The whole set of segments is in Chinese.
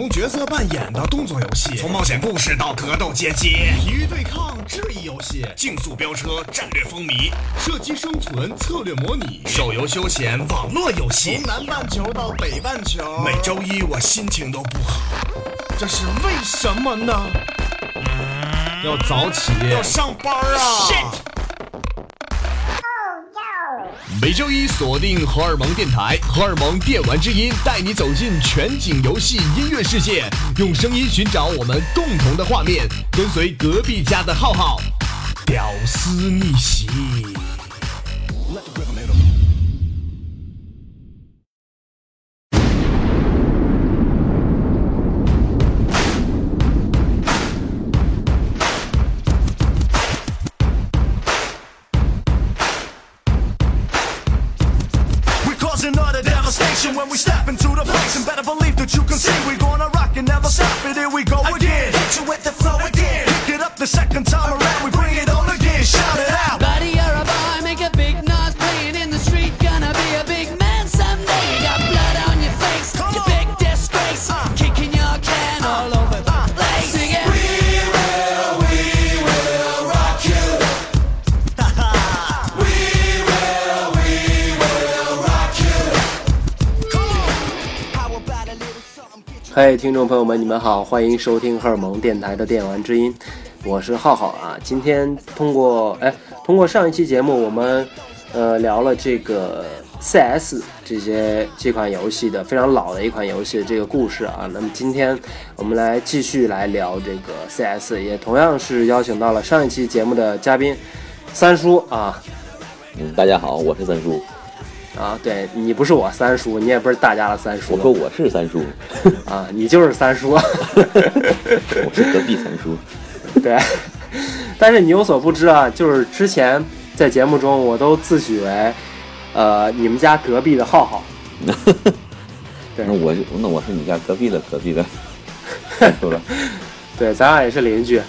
从角色扮演到动作游戏，从冒险故事到格斗街机，体育对抗、智力游戏，竞速飙车、战略风靡，射击生存、策略模拟，手游休闲、网络游戏从，南半球到北半球，每周一我心情都不好，这是为什么呢？要早起，要上班啊 Shit 每周一锁定荷尔蒙电台，荷尔蒙电玩之音带你走进全景游戏音乐世界，用声音寻找我们共同的画面，跟随隔壁家的浩浩，屌丝逆袭。嗨，听众朋友们，你们好，欢迎收听荷尔蒙电台的电玩之音，我是浩浩啊。今天通过哎，通过上一期节目，我们呃聊了这个 CS 这些这款游戏的非常老的一款游戏的这个故事啊。那么今天我们来继续来聊这个 CS，也同样是邀请到了上一期节目的嘉宾三叔啊嗯，大家好，我是三叔。啊，对你不是我三叔，你也不是大家的三叔我说我是三叔，啊，你就是三叔。我是隔壁三叔。对，但是你有所不知啊，就是之前在节目中我都自诩为，呃，你们家隔壁的浩浩。对那我就那我是你家隔壁的隔壁的三叔了。对，咱俩也是邻居。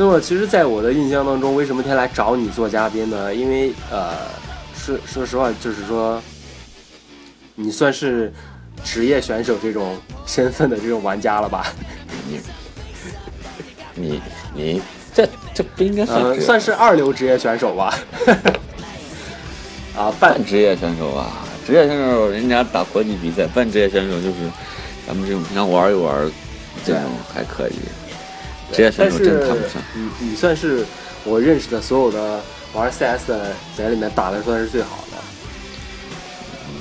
那么，其实，在我的印象当中，为什么天来找你做嘉宾呢？因为，呃，说说实话，就是说，你算是职业选手这种身份的这种玩家了吧？你你你这这不应该算呃，算是二流职业选手吧。啊，半半职业选手啊，职业选手人家打国际比赛，半职业选手就是咱们这种平常玩一玩，这种还可以。职业选手真谈不上。你你算是我认识的所有的玩 CS 的人里面打的算是最好的，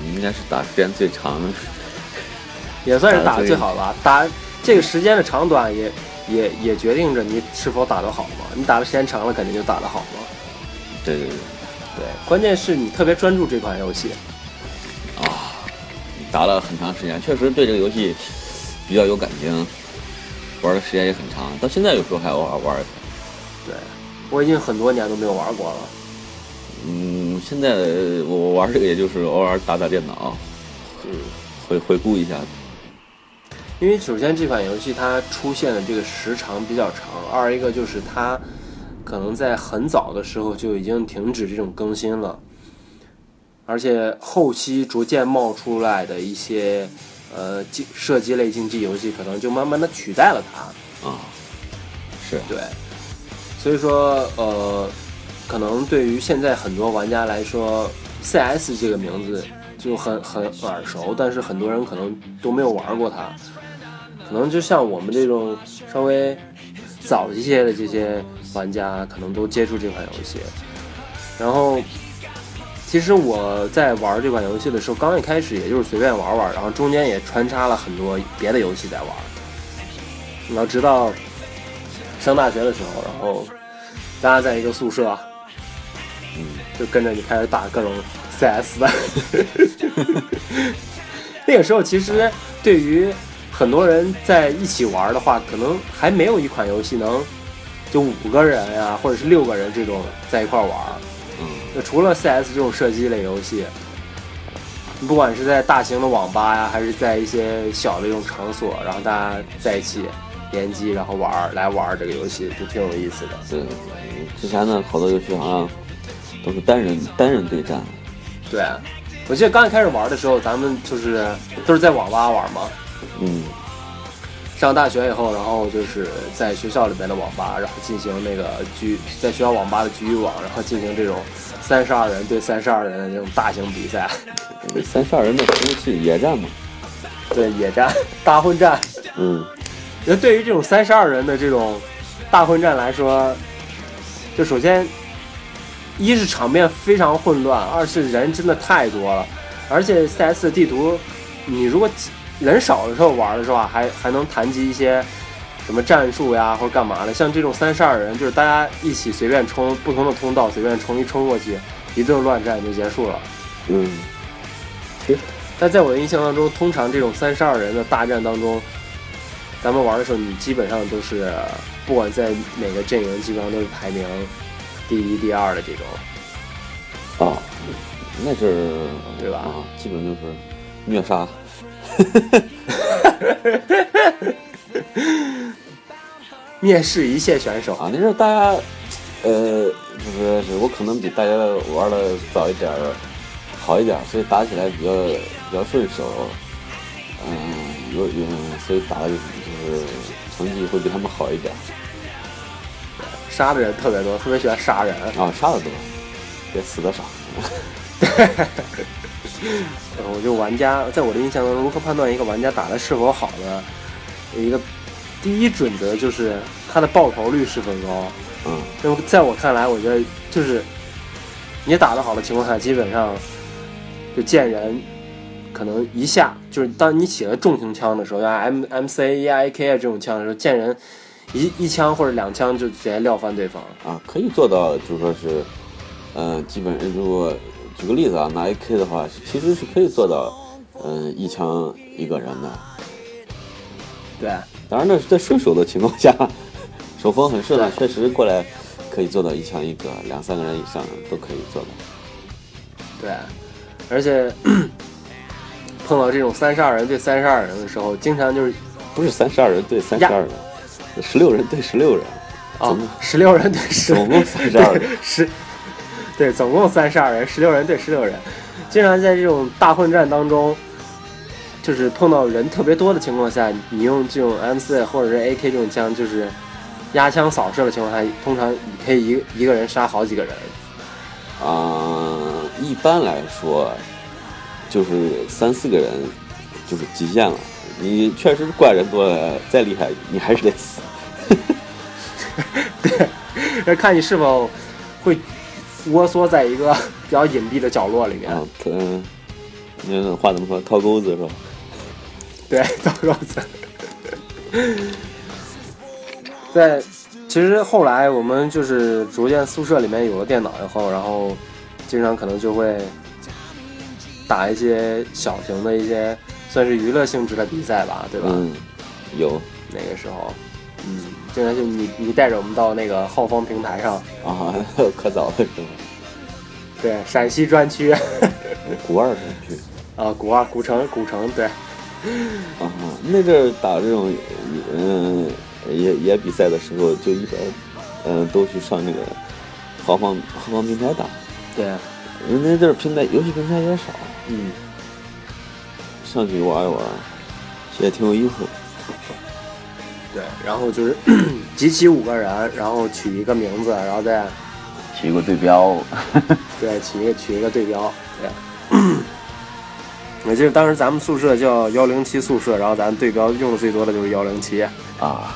你应该是打时间最长的。也算是打的最好吧。打这个时间的长短也也也决定着你是否打得好嘛。你打的时间长了，肯定就打得好嘛。对对对，对，关键是你特别专注这款游戏啊。打了很长时间，确实对这个游戏比较有感情，玩的时间也很长，到现在有时候还偶尔玩一下。对，我已经很多年都没有玩过了。嗯，现在我玩这个也就是偶尔打打电脑，嗯，回回顾一下。因为首先这款游戏它出现的这个时长比较长，二一个就是它可能在很早的时候就已经停止这种更新了，而且后期逐渐冒出来的一些呃竞射击类竞技游戏，可能就慢慢的取代了它。啊，是对，所以说呃，可能对于现在很多玩家来说，CS 这个名字就很很耳熟，但是很多人可能都没有玩过它。可能就像我们这种稍微早一些的这些玩家，可能都接触这款游戏。然后，其实我在玩这款游戏的时候，刚一开始也就是随便玩玩，然后中间也穿插了很多别的游戏在玩。然后直到上大学的时候，然后大家在一个宿舍，嗯，就跟着你开始打各种 CS 的。那个时候其实对于很多人在一起玩的话，可能还没有一款游戏能就五个人呀、或者是六个人这种在一块玩。除了 CS 这种射击类游戏，不管是在大型的网吧呀，还是在一些小的这种场所，然后大家在一起联机然后玩儿来玩儿这个游戏，就挺有意思的。对之前呢好多游戏好像都是单人单人对战，对，我记得刚一开始玩的时候，咱们就是都是在网吧玩嘛。嗯，上大学以后，然后就是在学校里面的网吧，然后进行那个局，在学校网吧的局域网，然后进行这种三十二人对三十二人的这种大型比赛，三十二人的服务器野战嘛，对野战、大混战。嗯，那对于这种三十二人的这种大混战来说，就首先一是场面非常混乱，二是人真的太多了，而且 CS 的地图，你如果人少的时候玩的时候啊，还还能谈及一些什么战术呀或者干嘛的。像这种三十二人，就是大家一起随便冲不同的通道，随便冲一冲过去，一顿乱战就结束了。嗯，但在我的印象当中，通常这种三十二人的大战当中，咱们玩的时候，你基本上都是不管在哪个阵营，基本上都是排名第一、第二的这种。啊，那阵儿对吧啊，基本就是虐杀。蔑视一线选手，啊，那时候大家，呃，就是是我可能比大家玩的早一点儿，好一点儿，所以打起来比较比较顺手，嗯，有有，所以打的就是成绩会比他们好一点儿杀的人特别多，特别喜欢杀人。啊，杀的多，也死的少。对 我就玩家，在我的印象当中，如何判断一个玩家打的是否好呢？一个第一准则就是它的爆头率是否高。嗯，那么在我看来，我觉得就是你打得好的情况下，基本上就见人可能一下就是当你起了重型枪的时候，像 M M C E I K 啊这种枪的时候，见人一一枪或者两枪就直接撂翻对方。啊，可以做到，就是说是，呃，基本如果举个例子啊，拿 AK 的话，其实是可以做到，嗯、一枪一个人的。对，当然，那是在顺手的情况下，手风很顺的，确实过来可以做到一枪一个，两三个人以上都可以做到。对，而且 碰到这种三十二人对三十二人的时候，经常就是不是三十二人对三十二人，十六人对十六人，啊总共，十六人对十，总共32人对十，对，总共三十二人，十六人对十六人，经常在这种大混战当中，就是碰到人特别多的情况下，你用这种 M 四或者是 AK 这种枪，就是压枪扫射的情况下，通常你可以一个一个人杀好几个人。啊、一般来说就是三四个人就是极限了。你确实怪人多了，再厉害你还是得死。要看你是否会窝缩在一个比较隐蔽的角落里面。嗯啊，嗯，那话怎么说？掏钩子是吧？对，到肉子。在其实后来我们就是逐渐宿舍里面有了电脑以后，然后经常可能就会打一些小型的一些算是娱乐性质的比赛吧，对吧？嗯，有那个时候，嗯，经常就你你带着我们到那个浩方平台上，啊，可早了是吧？对，陕西专区 古二专区啊，古二古城古城，对，啊，那阵儿打这种嗯野野比赛的时候，就一般嗯都去上那个豪放豪放平台打。对，因为那阵儿平台游戏平台也少，嗯，上去玩一玩，也挺有意思。对，然后就是 集齐五个人，然后取一个名字，然后再取一个对标，对取一个取一个对标，对。我记得当时咱们宿舍叫幺零七宿舍，然后咱对标用的最多的就是幺零七，啊，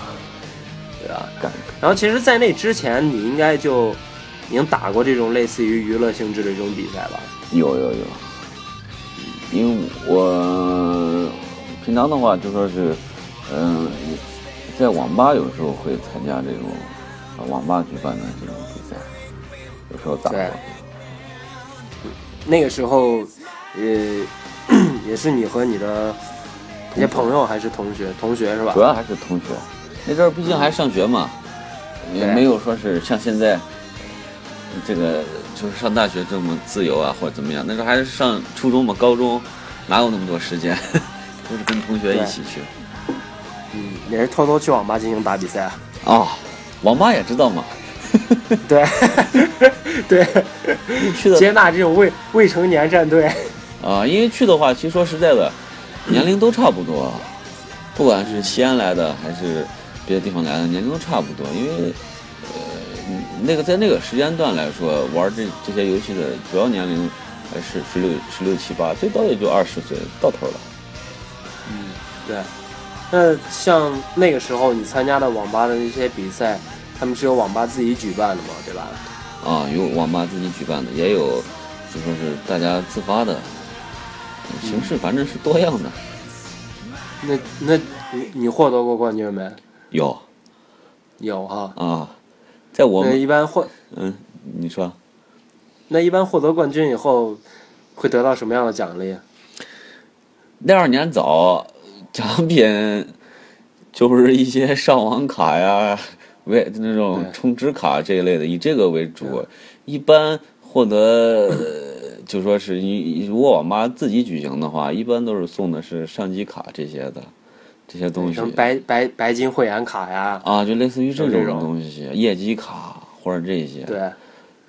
对啊？干然后其实，在那之前，你应该就已经打过这种类似于娱乐性质的这种比赛吧？有有有，因为我平常的话就说是，嗯，在网吧有时候会参加这种啊网吧举办的这种比赛，有时候打过。那个时候，呃，也是你和你的一些朋友还是同学？同学是吧主？要还是同学，那阵儿毕竟还上学嘛，也没有说是像现在这个就是上大学这么自由啊或者怎么样。那时候还是上初中嘛，高中哪有那么多时间，都是跟同学一起去。嗯，也是偷偷去网吧进行打比赛啊？哦，网吧也知道嘛，对，对，接纳这种未未成年战队。啊，因为去的话，其实说实在的，年龄都差不多，不管是西安来的还是别的地方来的，年龄都差不多。因为，呃，那个在那个时间段来说，玩这这些游戏的主要年龄还是十六、十六七八，最高也就二十岁到头了。嗯对，那像那个时候你参加的网吧的那些比赛，他们是由网吧自己举办的嘛，对吧？啊，有网吧自己举办的，也有就说是大家自发的，形式反正是多样的。那那你你获得过冠军没？有有哈。啊，在我那们一般获嗯，你说。那一般获得冠军以后，会得到什么样的奖励？那二年早，奖品就是一些上网卡呀、为那种充值卡这一类的，以这个为主。一般获得，呃就说是你如果网吧自己举行的话，一般都是送的是相机卡这些的，这些东西什么白白白金会员卡呀？啊，就类似于这种东西，业绩卡或者这些。对，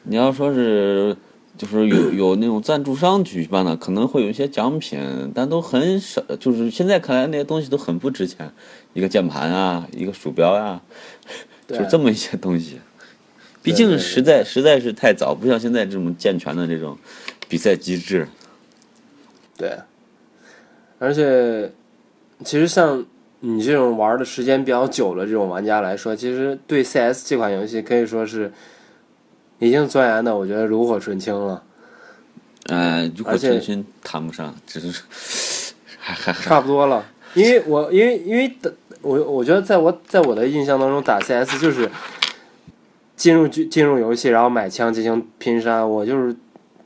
你要说是就是有有那种赞助商举办的，可能会有一些奖品，但都很少。就是现在看来那些东西都很不值钱，一个键盘啊，一个鼠标呀、对就这么一些东西。毕竟实在实在是太早，不像现在这种健全的这种比赛机制。对，而且其实像你这种玩的时间比较久的这种玩家来说，其实对 CS 这款游戏可以说是已经钻研的，我觉得炉火纯青了，呃，如果而且真心谈不上，只是还还还差不多了。因为我因为因为的我我觉得在我在我的印象当中，打 CS 就是进入进进入游戏，然后买枪进行拼杀。我就是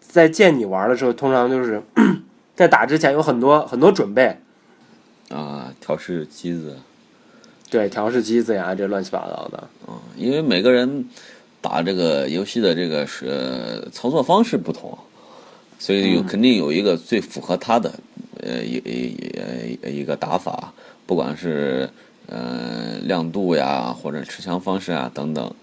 在见你玩的时候，通常就是 在打之前有很多很多准备，啊调试机子。对调试机子呀，这乱七八糟的。嗯因为每个人打这个游戏的这个是呃操作方式不同，所以有肯定有一个最符合他的呃一一一一个打法，不管是呃亮度呀或者持枪方式啊等等，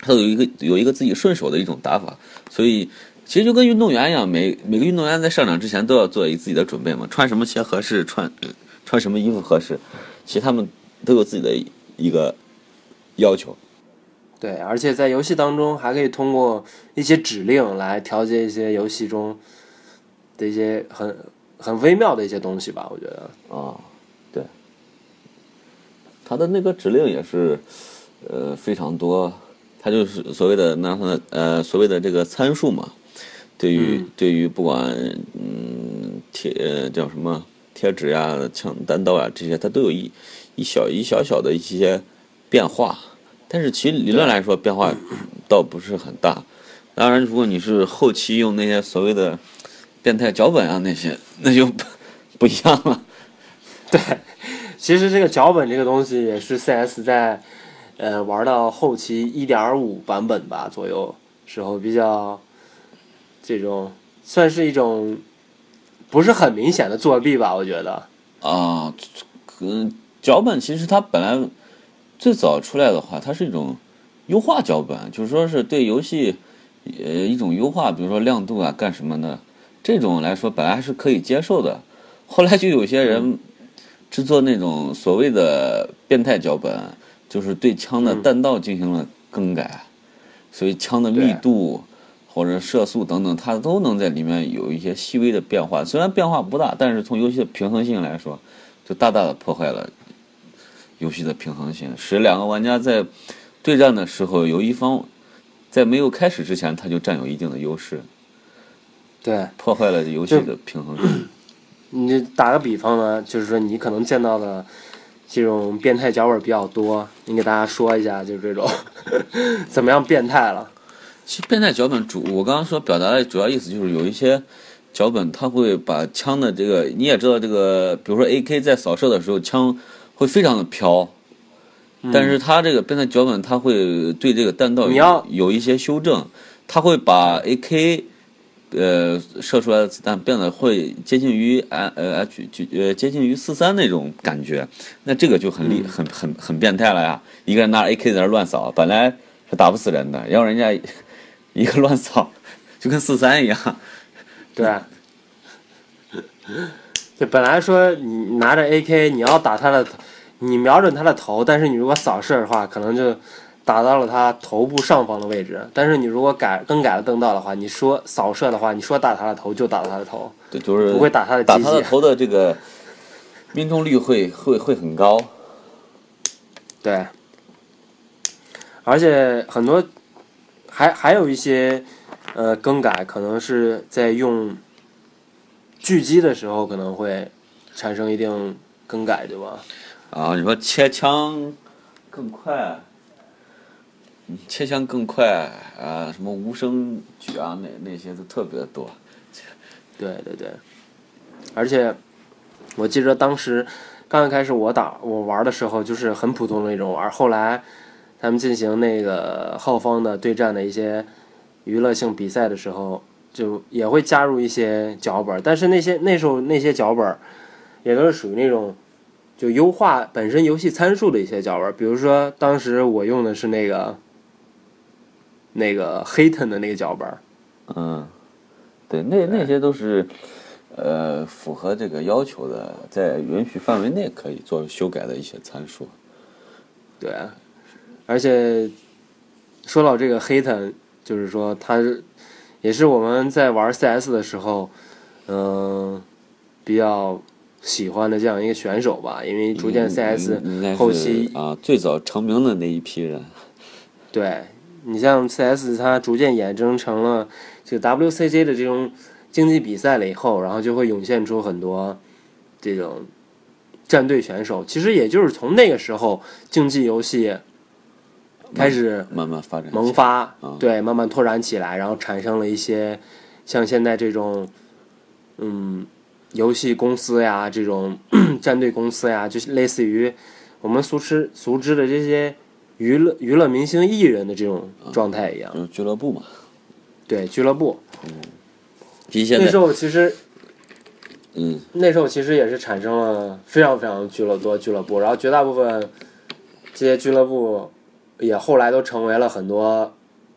他都有一个有一个自己顺手的一种打法，所以其实就跟运动员一样，每每个运动员在上场之前都要做一自己的准备嘛，穿什么鞋合适，穿穿什么衣服合适，其实他们都有自己的一个要求。对，而且在游戏当中还可以通过一些指令来调节一些游戏中的一些很很微妙的一些东西吧，我觉得。啊，对，它的那个指令也是，呃，非常多，它就是所谓的那它呃所谓的这个参数嘛，对于、嗯对于不管嗯贴呃叫什么贴纸呀、枪单刀啊这些，它都有一一小一小小的一些变化，但是其实理论来说变化倒不是很大。当然，如果你是后期用那些所谓的变态脚本啊那些，那就不不一样了。对，其实这个脚本这个东西也是 CS 在呃玩到后期一点五版本吧左右时候比较这种算是一种不是很明显的作弊吧，我觉得。啊，嗯，脚本其实它本来最早出来的话，它是一种优化脚本，就是说是对游戏呃一种优化，比如说亮度啊干什么的，这种来说本来还是可以接受的。后来就有些人制作那种所谓的变态脚本，就是对枪的嗯弹道进行了更改，所以枪的密对度。或者射速等等，它都能在里面有一些细微的变化。虽然变化不大，但是从游戏的平衡性来说，就大大的破坏了游戏的平衡性，使两个玩家在对战的时候，有一方在没有开始之前他就占有一定的优势，对，破坏了游戏的平衡性。你打个比方呢，就是说你可能见到的这种变态脚本比较多，你给大家说一下，就是这种 怎么样变态了？其实变态脚本主，我刚刚说表达的主要意思就是有一些脚本，它会把枪的这个，你也知道这个，比如说 AK 在扫射的时候，枪会非常的飘，但是它这个变态脚本，它会对这个弹道有有一些修正，它会把 AK 呃射出来的子弹变得会接近于 H 呃 H 呃接近于四三那种感觉，那这个就很厉很很很变态了呀！一个人拿着 AK 在那乱扫，本来是打不死人的，然后人家一个乱扫，就跟四三一样。对。就本来说你拿着 AK，你要打他的，你瞄准他的头，但是你如果扫射的话，可能就打到了他头部上方的位置。但是你如果改更改了灯道的话，你说扫射的话，你说打他的头就打他的头，对，就是不会打他的打。他的头的这个命中率会会会很高。对，而且很多还还有一些呃更改，可能是在用狙击的时候可能会产生一定更改，对吧？啊，你说切枪更快，嗯切枪更快啊，什么无声举啊，那那些都特别多。对对对，而且我记得当时刚刚开始我打我玩的时候，就是很普通的那种玩，后来他们进行那个浩方的对战的一些娱乐性比赛的时候，就也会加入一些脚本，但是那些那时候那些脚本也都是属于那种就优化本身游戏参数的一些脚本，比如说当时我用的是那个那个 Haten 的那个脚本，嗯，对，那那些都是呃符合这个要求的，在允许范围内可以做修改的一些参数。对，而且说到这个 Haten，就是说他也是我们在玩 CS 的时候，嗯、比较喜欢的这样一个选手吧，因为逐渐 CS 后期是啊最早成名的那一批人。对你像 CS，它逐渐衍生成了这个 WCG 的这种竞技比赛了以后，然后就会涌现出很多这种战队选手。其实也就是从那个时候，竞技游戏开始慢慢发展萌发啊，对，慢慢拓展起来，然后产生了一些像现在这种，嗯，游戏公司呀，这种 战队公司呀，就是类似于我们熟知熟知的这些娱乐娱乐明星艺人的这种状态一样。就是俱乐部嘛。对，俱乐部。那时候其实嗯。那时候其实也是产生了非常非常俱乐多俱乐部，然后绝大部分这些俱乐部也后来都成为了很多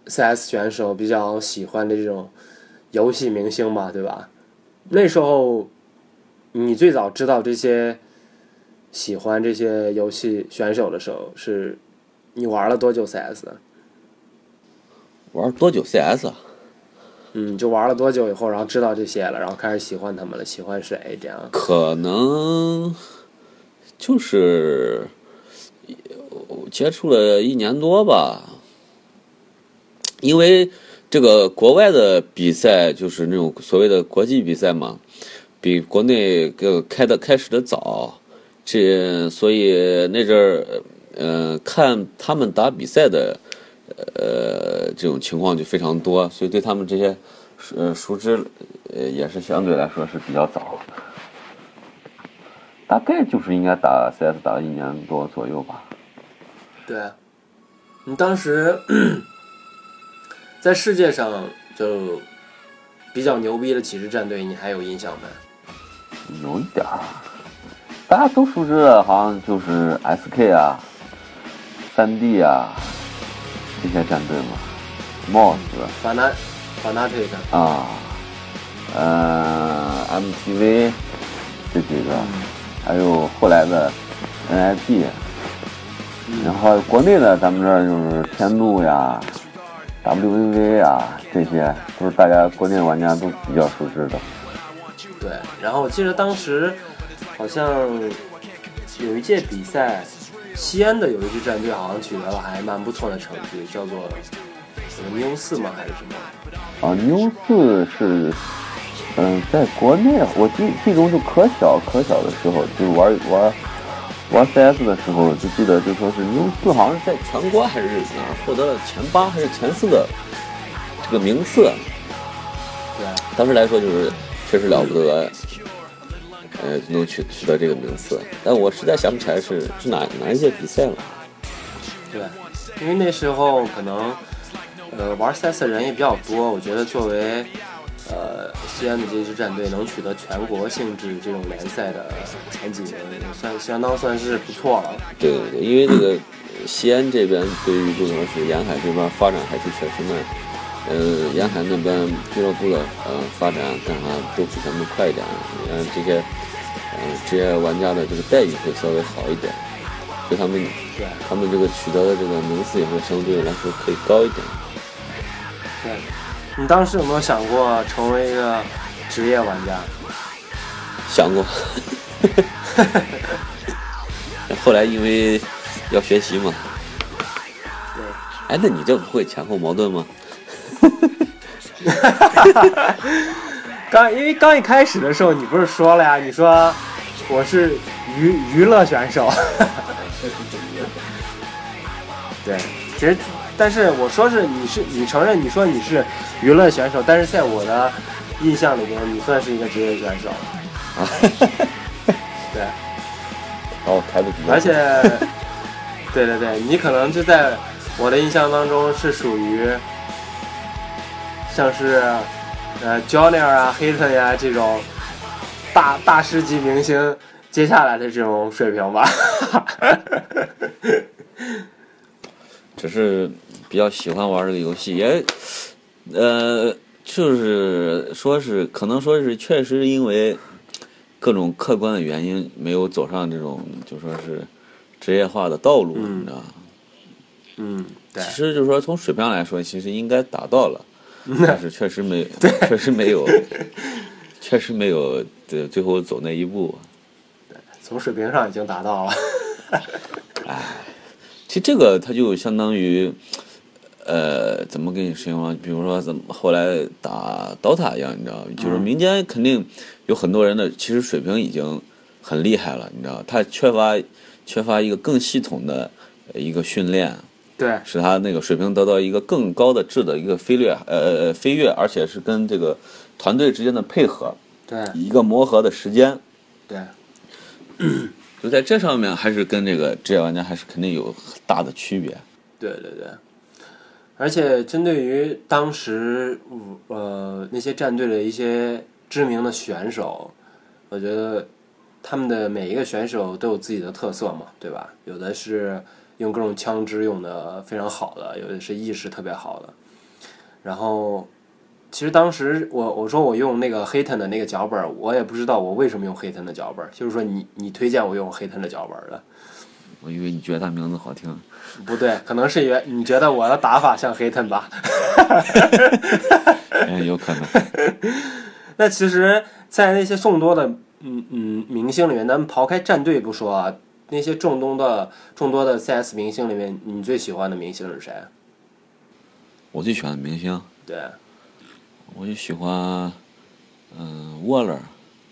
CS 选手比较喜欢的这种游戏明星嘛，对吧？那时候你最早知道这些喜欢这些游戏选手的时候，是你玩了多久 CS？玩多久 CS 啊？嗯，就玩了多久以后，然后知道这些了，然后开始喜欢他们了，喜欢谁这样？可能就是接触了一年多吧，因为这个国外的比赛就是那种所谓的国际比赛嘛，比国内个开的开始的早，这所以那阵儿，呃，看他们打比赛的，呃，这种情况就非常多，所以对他们这些，呃，熟知，呃，也是相对来说是比较早。大概就是应该打 CS 打了一年多左右吧。对，你当时在世界上就比较牛逼的几支战队，你还有印象没？有一点儿，大家都熟知的，好像就是 SK 啊、三 D 啊这些战队嘛，MOS 法纳法纳特的，啊，呃，MTV 这几个，还有后来的 NIP，然后国内的咱们这儿就是天怒呀、WVV 呀，这些都是大家国内玩家都比较熟知的。对。然后我记得当时好像有一届比赛，西安的有一支战队好像取得了还蛮不错的成绩，叫做什么妞四吗？还是什么？啊，妞四是，嗯、在国内我记记中就可小可小的时候，就玩玩玩 CS 的时候，就记得就说是妞四好像是在全国还是哪儿获得了前八还是前四的这个名次，对，当时来说就是确实了不得，呃，能取取得这个名次，但我实在想不起来是是哪哪一届比赛了。对，因为那时候可能呃玩 CS 的人也比较多，我觉得作为呃西安的这支战队能取得全国性质这种联赛的前几名，算相当算是不错了。对对对，因为这个呃西安这边对于这种是沿海这边发展还是确实慢，呃，沿海那边俱乐部的呃发展干啥都比咱们快一点，你看，这些呃职业玩家的这个待遇会稍微好一点，所以他们他们这个取得的这个名次也会相对来说可以高一点。对，你当时有没有想过成为一个职业玩家？想过，后来因为要学习嘛，对。哎，那你这不会前后矛盾吗？刚因为刚一开始的时候，你不是说了呀？你说我是娱娱乐选手。对，其实但是我说是你是你承认你说你是娱乐选手，但是在我的印象里面，你算是一个职业选手。啊，对，把我抬的比较而且，对对对，你可能就在我的印象当中是属于像是呃 Junior 啊、Hayton 呀、这种大大师级明星接下来的这种水平吧。只是比较喜欢玩这个游戏，也呃，就是说是可能说是确实因为各种客观的原因，没有走上这种就说是职业化的道路，嗯你知道吧？嗯，对其实就是说从水平上来说，其实应该达到了，但是确实没，确实没有，确实没有对最后走那一步。从水平上已经达到了。其实这个它就相当于，呃，怎么跟你形容？比如说怎么后来打 DOTA 一样，你知道，就是民间肯定有很多人的其实水平已经很厉害了，你知道，他缺乏缺乏一个更系统的呃一个训练，对。使他那个水平得到一个更高的质的一个飞跃，呃呃飞跃，而且是跟这个团队之间的配合，对。一个磨合的时间。对，就在这上面，还是跟这个职业玩家还是肯定有很大的区别。对对对，而且针对于当时呃那些战队的一些知名的选手，我觉得他们的每一个选手都有自己的特色嘛，对吧？有的是用各种枪支用的非常好的，有的是意识特别好的。然后，其实当时我我说我用那个黑 n 的那个脚本儿，我也不知道我为什么用黑 n 的脚本儿，就是说你你推荐我用黑 n 的脚本儿的。我以为你觉得他名字好听，不对，可能是原你觉得我的打法像黑 n 吧？嗯，有可能。那其实，在那些众多的嗯嗯明星里面，咱们刨开战队不说啊，那些众多的众多的 CS 明星里面，你最喜欢的明星是谁？我最喜欢的明星，对我就喜欢，嗯，沃勒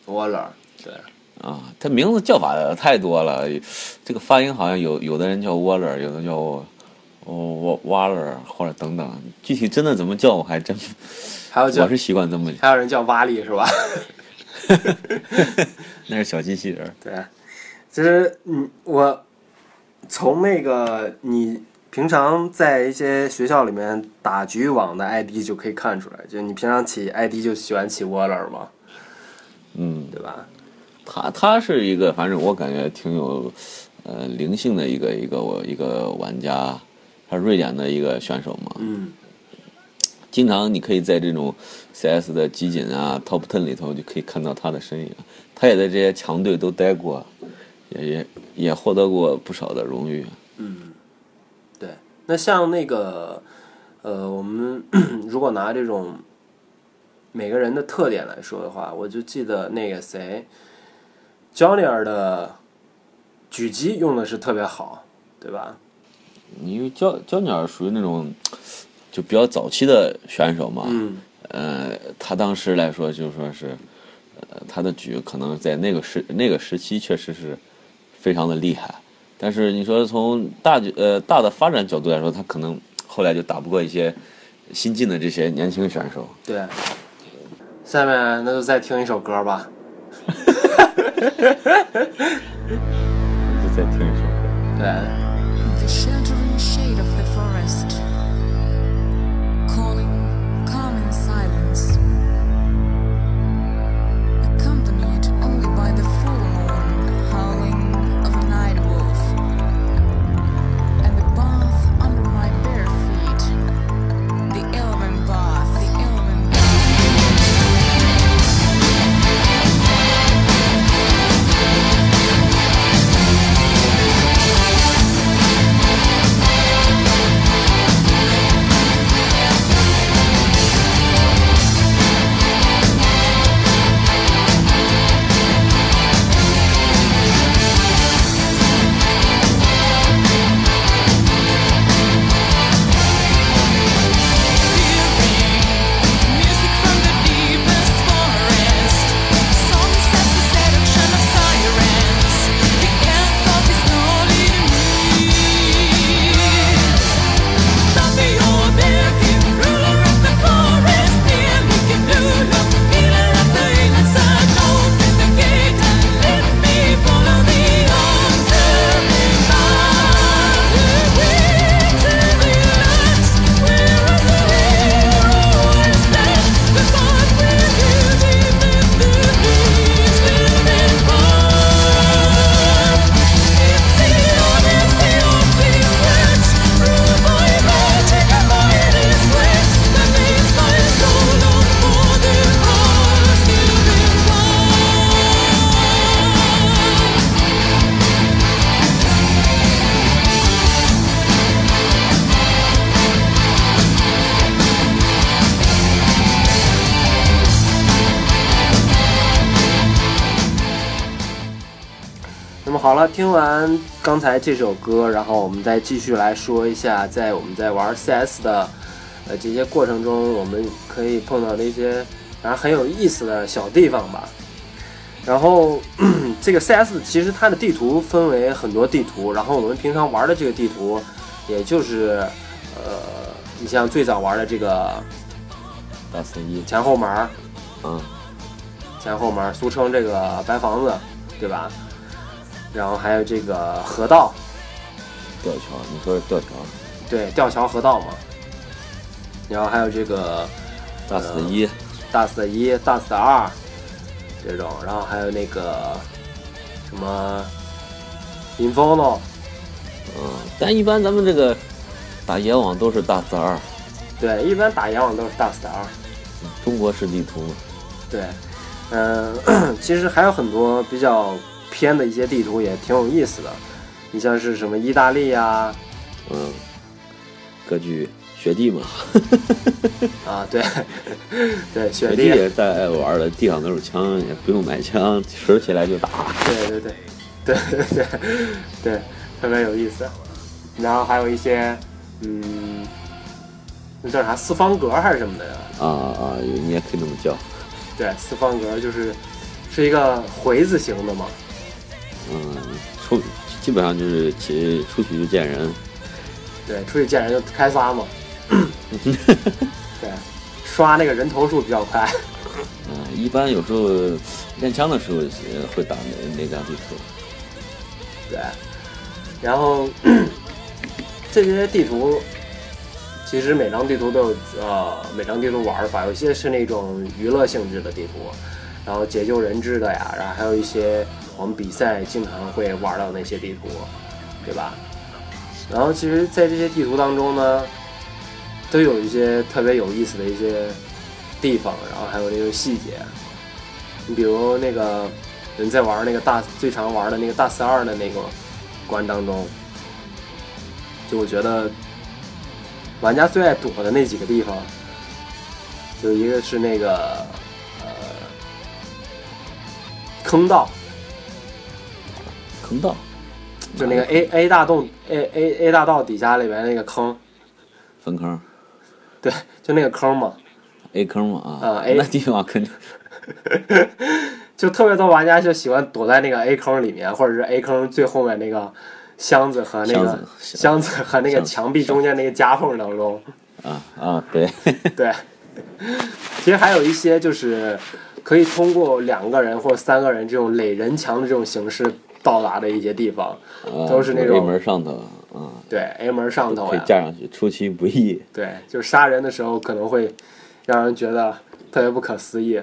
，Waller，对啊，他名字叫法太多了，这个发音好像有有的人叫沃勒，有的叫哦沃瓦勒或者等等，具体真的怎么叫我还真，还有叫我是习惯这么，还有人叫瓦力是吧？那是小机器人。对，其实嗯，我从那个你平常在一些学校里面打局域网的 ID 就可以看出来，就你平常起 ID 就喜欢起 Waller 嘛，嗯，对吧？他他是一个，反正我感觉挺有呃灵性的一个一个我一个玩家，他是瑞典的一个选手嘛，嗯，经常你可以在这种 CS 的集锦啊 Top Ten 里头就可以看到他的身影。他也在这些强队都待过，也也也获得过不少的荣誉。对，那像那个，呃，我们 如果拿这种每个人的特点来说的话，我就记得那个谁，Johnny 的狙击用的是特别好，对吧？因为焦焦尼尔属于那种就比较早期的选手嘛，嗯，呃，他当时来说就说是，呃，他的局可能在那个时那个时期确实是非常的厉害，但是你说从大局呃大的发展角度来说，他可能后来就打不过一些新进的这些年轻选手。对。下面那就再听一首歌吧。就 再听一首歌。对，完刚才这首歌，然后我们再继续来说一下，在我们在玩 CS 的呃这些过程中，我们可以碰到的一些然后很有意思的小地方吧。然后 这个 CS 其实它的地图分为很多地图，然后我们平常玩的这个地图，也就是呃，你像最早玩的这个大四一，前后门儿，嗯，前后门儿，俗称这个白房子，对吧？然后还有这个河道，吊桥，你说是吊桥，对，吊桥河道嘛。然后还有这个大四一，大四一、大四二这种，然后还有那个什么 Inferno，嗯，但一般咱们这个打野网都是大四二，对，一般打野网都是大四二。中国式地图嘛，对，嗯、其实还有很多比较偏的一些地图也挺有意思的，你像是什么意大利呀、嗯，割据雪地嘛，啊，对，对，雪雪地地，也是大家爱玩的，地上都是枪，也不用买枪，拾起来就打。对对对，对对对对，特别有意思。然后还有一些，嗯，那叫啥四方格还是什么的呀？啊啊，你也可以那么叫，对，四方格就是是一个回字形的嘛。基本上就是起出去就见人，对，出去见人就开仨嘛。对，刷那个人头数比较快。嗯，一般有时候练枪的时候呃会打那那张地图，对，然后 这些地图，其实每张地图都有呃每张地图玩法，有些是那种娱乐性质的地图，然后解救人质的呀，然后还有一些我们比赛经常会玩到那些地图，对吧？然后其实，在这些地图当中呢，都有一些特别有意思的一些地方，然后还有那个细节。你比如那个人在玩那个大最常玩的那个大四二的那个关当中，就我觉得玩家最爱躲的那几个地方，就一个是那个呃坑道，坑道。就那个 A A 大洞 A A A 大道底下里边那个坑，分坑。对，就那个坑嘛，A 坑嘛啊，啊，A。那地方肯定。就特别多玩家就喜欢躲在那个 A 坑里面，或者是 A 坑最后面那个箱子和那个箱子箱子和那个墙壁中间那个夹缝当中。啊啊对，对，其实还有一些就是可以通过两个人或者三个人这种垒人墙的这种形式到达的一些地方，啊都是那 A 种门上头啊，对 A 门上头可以呀，架上去，出其不意。对，就是杀人的时候可能会让人觉得特别不可思议。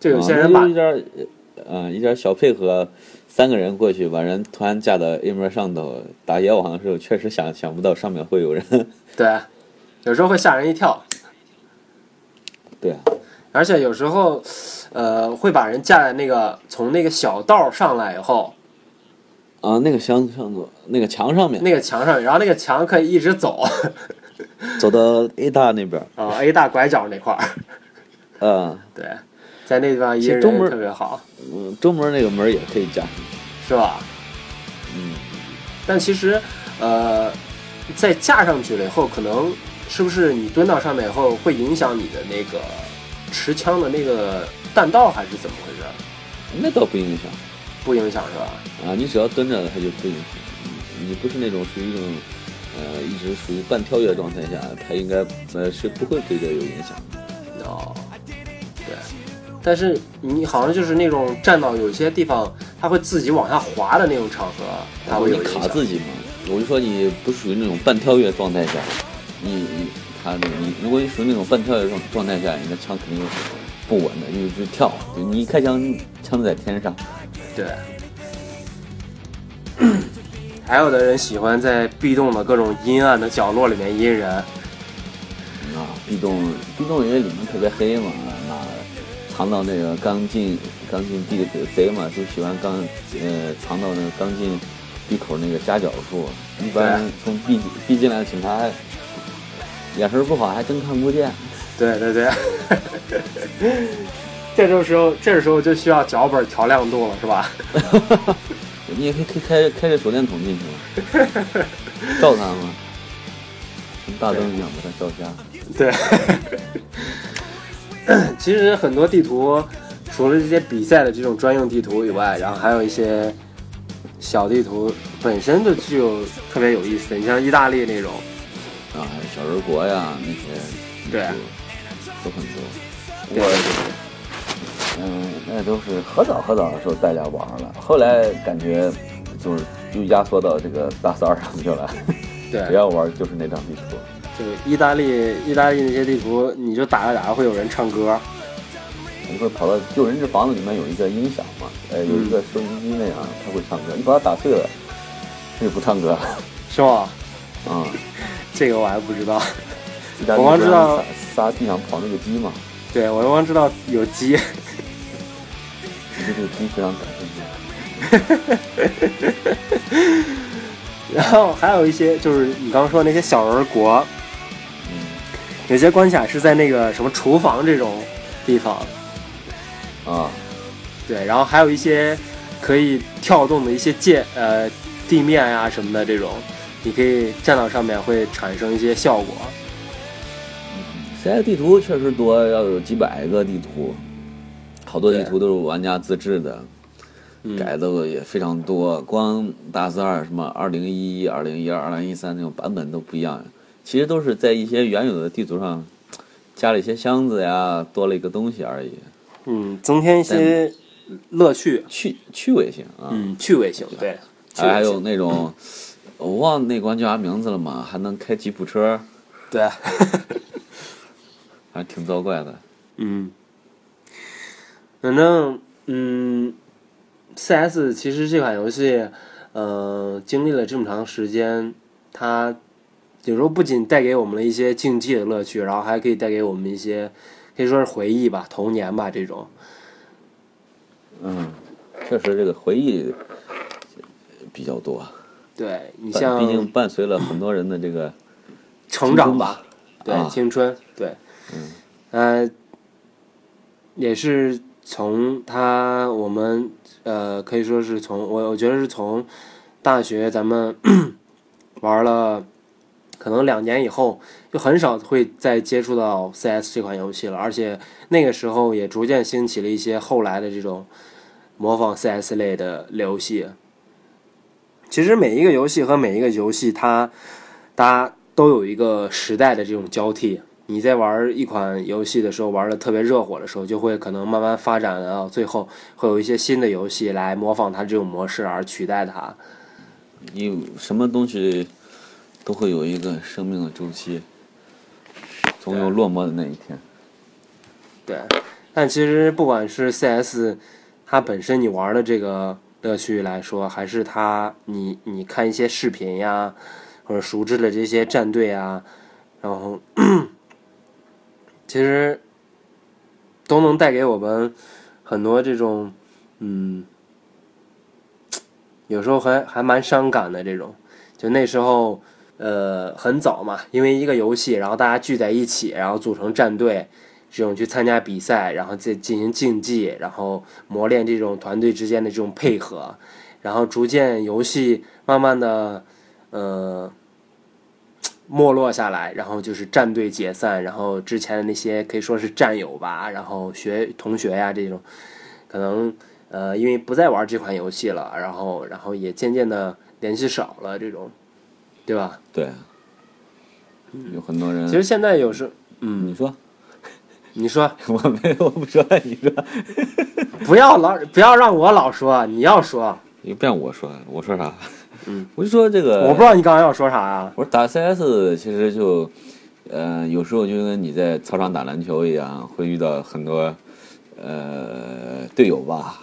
就有些啊人把嗯一点儿，呃，一点小配合，三个人过去把人突然架到 A 门上头，打野网的时候，确实想想不到上面会有人。对，有时候会吓人一跳，对啊，而且有时候呃会把人架在那个从那个小道上来以后，啊，那个箱子上头，那个墙上面，那个墙上，然后那个墙可以一直走 走到 A 大那边儿，啊、A 大拐角那块儿，嗯，对，在那地方一中门特别好，嗯，中门那个门也可以架。是吧？嗯，但其实呃，在架上去了以后，可能是不是你蹲到上面以后会影响你的那个持枪的那个弹道，还是怎么回事？那倒不影响不影响是吧？啊，你只要蹲着，它就不影响。你你不是那种属于一种，呃，一直属于半跳跃状态下，它应该呃是不会对这有影响。哦，对。但是你好像就是那种站到有些地方，它会自己往下滑的那种场合，它会有卡自己嘛，我就说你不属于那种半跳跃状态下，你你它你如果你属于那种半跳跃状状态下，你的枪肯定是不稳的，就一直跳，就你一开枪枪在天上。对。还有的人喜欢在壁洞的各种阴暗的角落里面阴人，啊，壁洞壁洞因为里面特别黑嘛，那藏到那个刚进刚进地的贼嘛，就喜欢刚呃藏到那个刚进闭口那个夹角处，一般从闭闭进来的警察眼神不好，还真看不见。对对对。这种时候，这时候就需要脚本调亮度了，是吧？你也可以可以开开着手电筒进去嘛，照他嘛，大灯一样把它照瞎。对，其实很多地图，除了这些比赛的这种专用地图以外，然后还有一些小地图本身就具有特别有意思的。你像意大利那种，啊，还有小人国呀那些，对都很多。嗯，那都是很早很早的时候大家玩了，后来感觉就是又压缩到这个大四二上去了，只对，要玩就是那张地图。就意大利意大利那些地图，你就打着打着会有人唱歌，你会跑到救人这房子里面有一个音响嘛，呃，有一个收音机那样，他会唱歌，你把它打碎了，它就不唱歌了。是吗？啊、这个我还不知道。我光知道撒撒地上跑那个鸡嘛，对我光知道有鸡，你对这个鸡非常感兴趣。然后还有一些就是你刚刚说的那些小人国，嗯，有些关卡是在那个什么厨房这种地方，啊，对，然后还有一些可以跳动的一些界呃地面呀、什么的这种，你可以站到上面会产生一些效果。现在地图确实多，要有几百个地图，好多地图都是玩家自制的，嗯。改的也非常多。光大四二什么二零一一、二零一二、二零一三那种版本都不一样，其实都是在一些原有的地图上 加了一些箱子呀，多了一个东西而已，嗯，增添一些乐趣，趣趣味性啊。嗯，趣味性，对，趣还有，那种我忘了那关叫啥名字了嘛，还能开吉普车，对，还挺糟怪的。嗯，反正嗯，CS 其实这款游戏，呃，经历了这么长时间，它有时候不仅带给我们了一些竞技的乐趣，然后还可以带给我们一些可以说是回忆吧、童年吧这种。嗯，确实这个回忆比较多。对你像毕竟伴随了很多人的这个成长吧，对、啊青春，对，嗯，呃，也是从他我们呃可以说是从我我觉得是从大学咱们 玩了可能两年以后，就很少会再接触到 CS 这款游戏了，而且那个时候也逐渐兴起了一些后来的这种模仿 CS 类的游戏。其实每一个游戏和每一个游戏，它大家都有一个时代的这种交替。你在玩一款游戏的时候，玩的特别热火的时候，就会可能慢慢发展到最后，会有一些新的游戏来模仿它这种模式而取代它。你什么东西都会有一个生命的周期，总有落寞的那一天。对，但其实不管是 CS，它本身你玩的这个乐趣来说，还是它你你看一些视频呀，或者熟知的这些战队啊，然后其实都能带给我们很多这种嗯，有时候还还蛮伤感的这种。就那时候呃很早嘛，因为一个游戏，然后大家聚在一起，然后组成战队。这种去参加比赛，然后再进行竞技，然后磨练这种团队之间的这种配合，然后逐渐游戏慢慢的，呃，没落下来，然后就是战队解散，然后之前的那些可以说是战友吧，然后学同学呀这种，可能呃因为不再玩这款游戏了，然后然后也渐渐的联系少了这种，对吧？对，有很多人。其实现在有时，嗯，你说，你说。我没有，我不说，你说。不要老不要让我老说，你要说。你不让我说，我说啥？嗯，我就说这个。我不知道你刚才要说啥呀？我说打 CS 其实就，呃，有时候就跟你在操场打篮球一样，会遇到很多，呃，队友吧，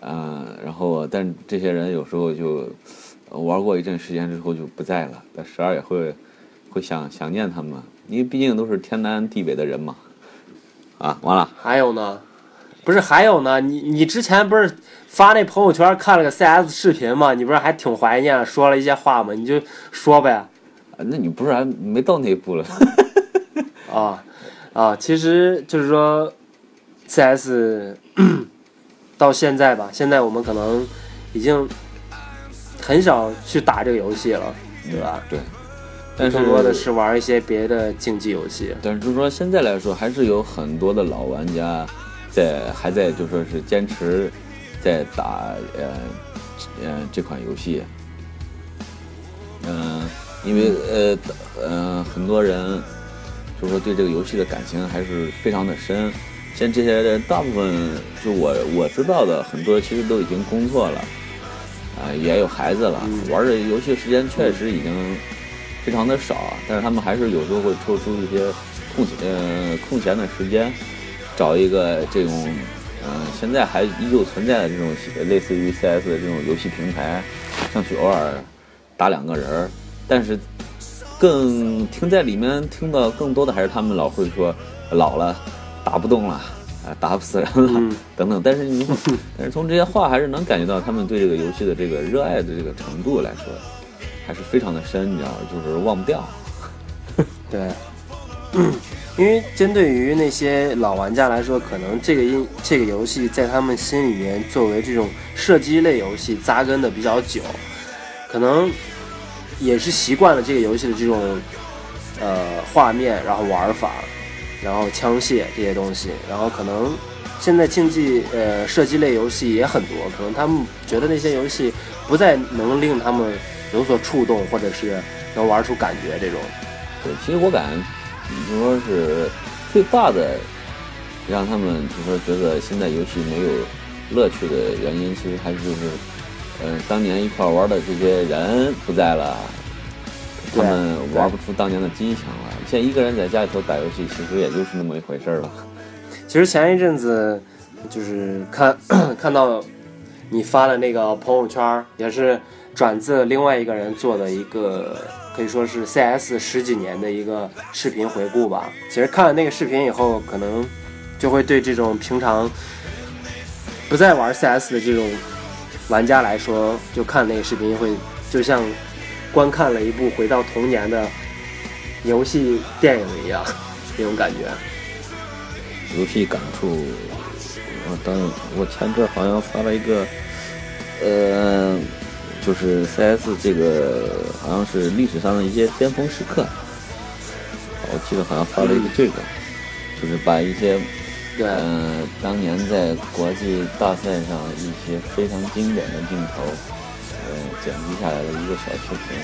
啊、然后但这些人有时候就呃玩过一阵时间之后就不在了，但时而也会会想想念他们，因为毕竟都是天南地北的人嘛。啊，完了，还有呢？不是还有呢？你你之前不是发那朋友圈看了个 CS 视频吗？你不是还挺怀念，说了一些话吗？你就说呗。啊那你不是还没到那一步了？啊啊，其实就是说，CS 到现在吧，现在我们可能已经很少去打这个游戏了，对吧？对，但是更多的是玩一些别的竞技游戏。但是就是说现在来说，还是有很多的老玩家在还在就说是坚持在打呃呃这款游戏。嗯、因为呃呃很多人就是说对这个游戏的感情还是非常的深。像这些人，大部分就我我知道的，很多其实都已经工作了，啊、也有孩子了，玩这游戏时间确实已经非常的少，但是他们还是有时候会抽出一些空呃空闲的时间，找一个这种嗯、呃现在还依旧存在的这种类似于 CS 的这种游戏平台，上去偶尔打两个人儿，但是更听在里面听到更多的还是他们老会说老了打不动了。啊，打不死人了，嗯 等等，但是你，但是从这些话还是能感觉到他们对这个游戏的这个热爱的这个程度来说，还是非常的深，你知道吗？就是忘不掉。对，因为针对于那些老玩家来说，可能这个音这个游戏在他们心里面作为这种射击类游戏扎根的比较久，可能也是习惯了这个游戏的这种呃画面，然后玩法，然后枪械这些东西，然后可能现在竞技呃射击类游戏也很多，可能他们觉得那些游戏不再能令他们有所触动，或者是能玩出感觉这种。对，其实我感觉，就说是最大的让他们就说觉得现在游戏没有乐趣的原因，其实还是就是，呃，当年一块儿玩的这些人不在了，他们玩不出当年的激情了。现在一个人在家里头打游戏，其实也就是那么一回事儿了。其实前一阵子就是看 看到你发的那个朋友圈儿，也是转自另外一个人做的一个，可以说是 CS 十几年的一个视频回顾吧。其实看了那个视频以后，可能就会对这种平常不再玩 CS 的这种玩家来说，就看那个视频会就像观看了一部回到童年的游戏电影一样，那种感觉。游戏感触，我当我前阵好像发了一个，呃，就是 CS 这个好像是历史上的一些巅峰时刻，我记得好像发了一个这个，就是把一些嗯，呃当年在国际大赛上一些非常经典的镜头，呃剪辑下来的一个小视频。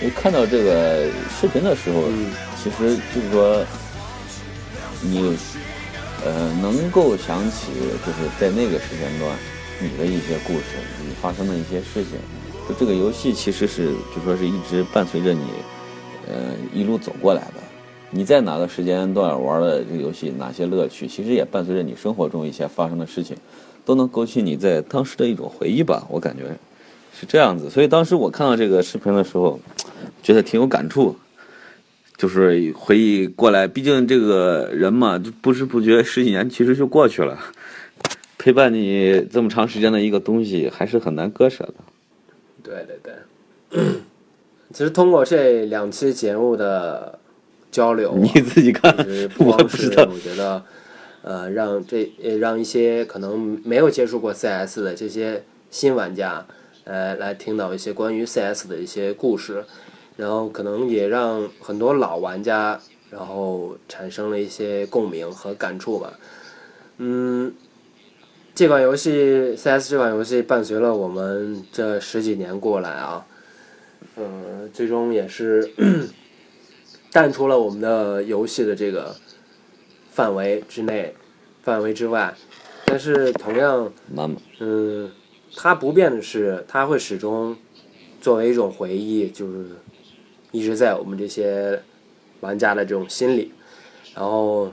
因为看到这个视频的时候，嗯。其实就是说你呃能够想起，就是在那个时间段你的一些故事，你发生的一些事情。就这个游戏其实是就说是一直伴随着你，呃一路走过来的。你在哪个时间段玩的这个游戏，哪些乐趣，其实也伴随着你生活中一些发生的事情，都能勾起你在当时的一种回忆吧。我感觉是这样子。所以当时我看到这个视频的时候，觉得挺有感触。就是回忆过来，毕竟这个人嘛，就不知不觉十几年其实就过去了，陪伴你这么长时间的一个东西，还是很难割舍的。对对对，其实通过这两期节目的交流啊，你自己看不我光是不知道。我觉得，呃，让这呃让一些可能没有接触过 CS 的这些新玩家，呃，来听到一些关于 CS 的一些故事，然后可能也让很多老玩家，然后产生了一些共鸣和感触吧。嗯，这款游戏 CS 这款游戏伴随了我们这十几年过来啊，嗯，最终也是 淡出了我们的游戏的这个范围之内、范围之外。但是同样，嗯，它不变的是，它会始终作为一种回忆，就是一直在我们这些玩家的这种心里。然后，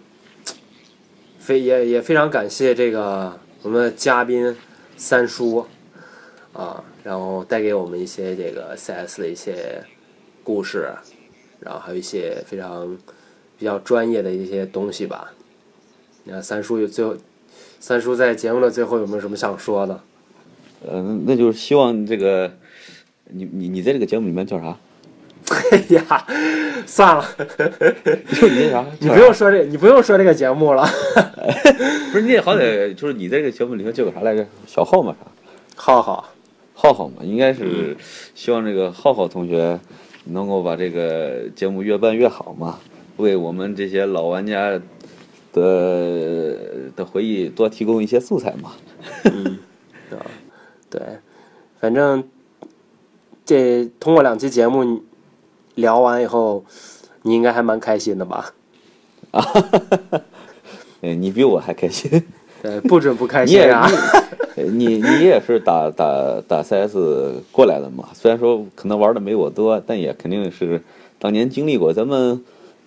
非也也非常感谢这个我们的嘉宾三叔啊，然后带给我们一些这个 CS 的一些故事，然后还有一些非常比较专业的一些东西吧。那三叔有最后，三叔在节目的最后有没有什么想说的？呃，那就是希望这个你你你在这个节目里面叫啥？哎呀，算了，就你那啥？你不用说这，你不用说这个节目了。不是你也好歹就是你在这个节目里面叫个啥来着？小浩嘛啥？浩浩，浩浩嘛，应该是希望这个浩浩同学能够把这个节目越办越好嘛，为我们这些老玩家的的回忆多提供一些素材嘛。嗯对，反正这通过两期节目你聊完以后，你应该还蛮开心的吧？啊 哎，你比我还开心。对，不准不开心啊！你你 你也是打打打 CS 过来的嘛？虽然说可能玩的没我多，但也肯定是当年经历过。咱们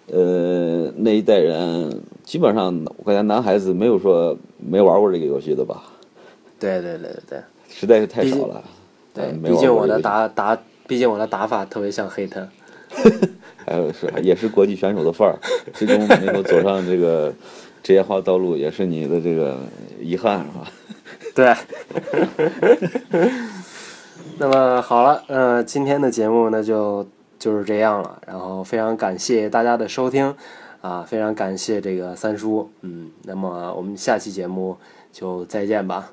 呃那一代人，基本上我感觉男孩子没有说没玩过这个游戏的吧？对对对对对实在是太少了。对毕竟我的打打，毕竟我的打法特别像黑特。还有是也是国际选手的范儿，最终没有走上这个职业化道路，也是你的这个遗憾，是吧？对。那么好了，呃，今天的节目呢就就是这样了。然后非常感谢大家的收听，啊，非常感谢这个三叔，嗯，那么我们下期节目就再见吧。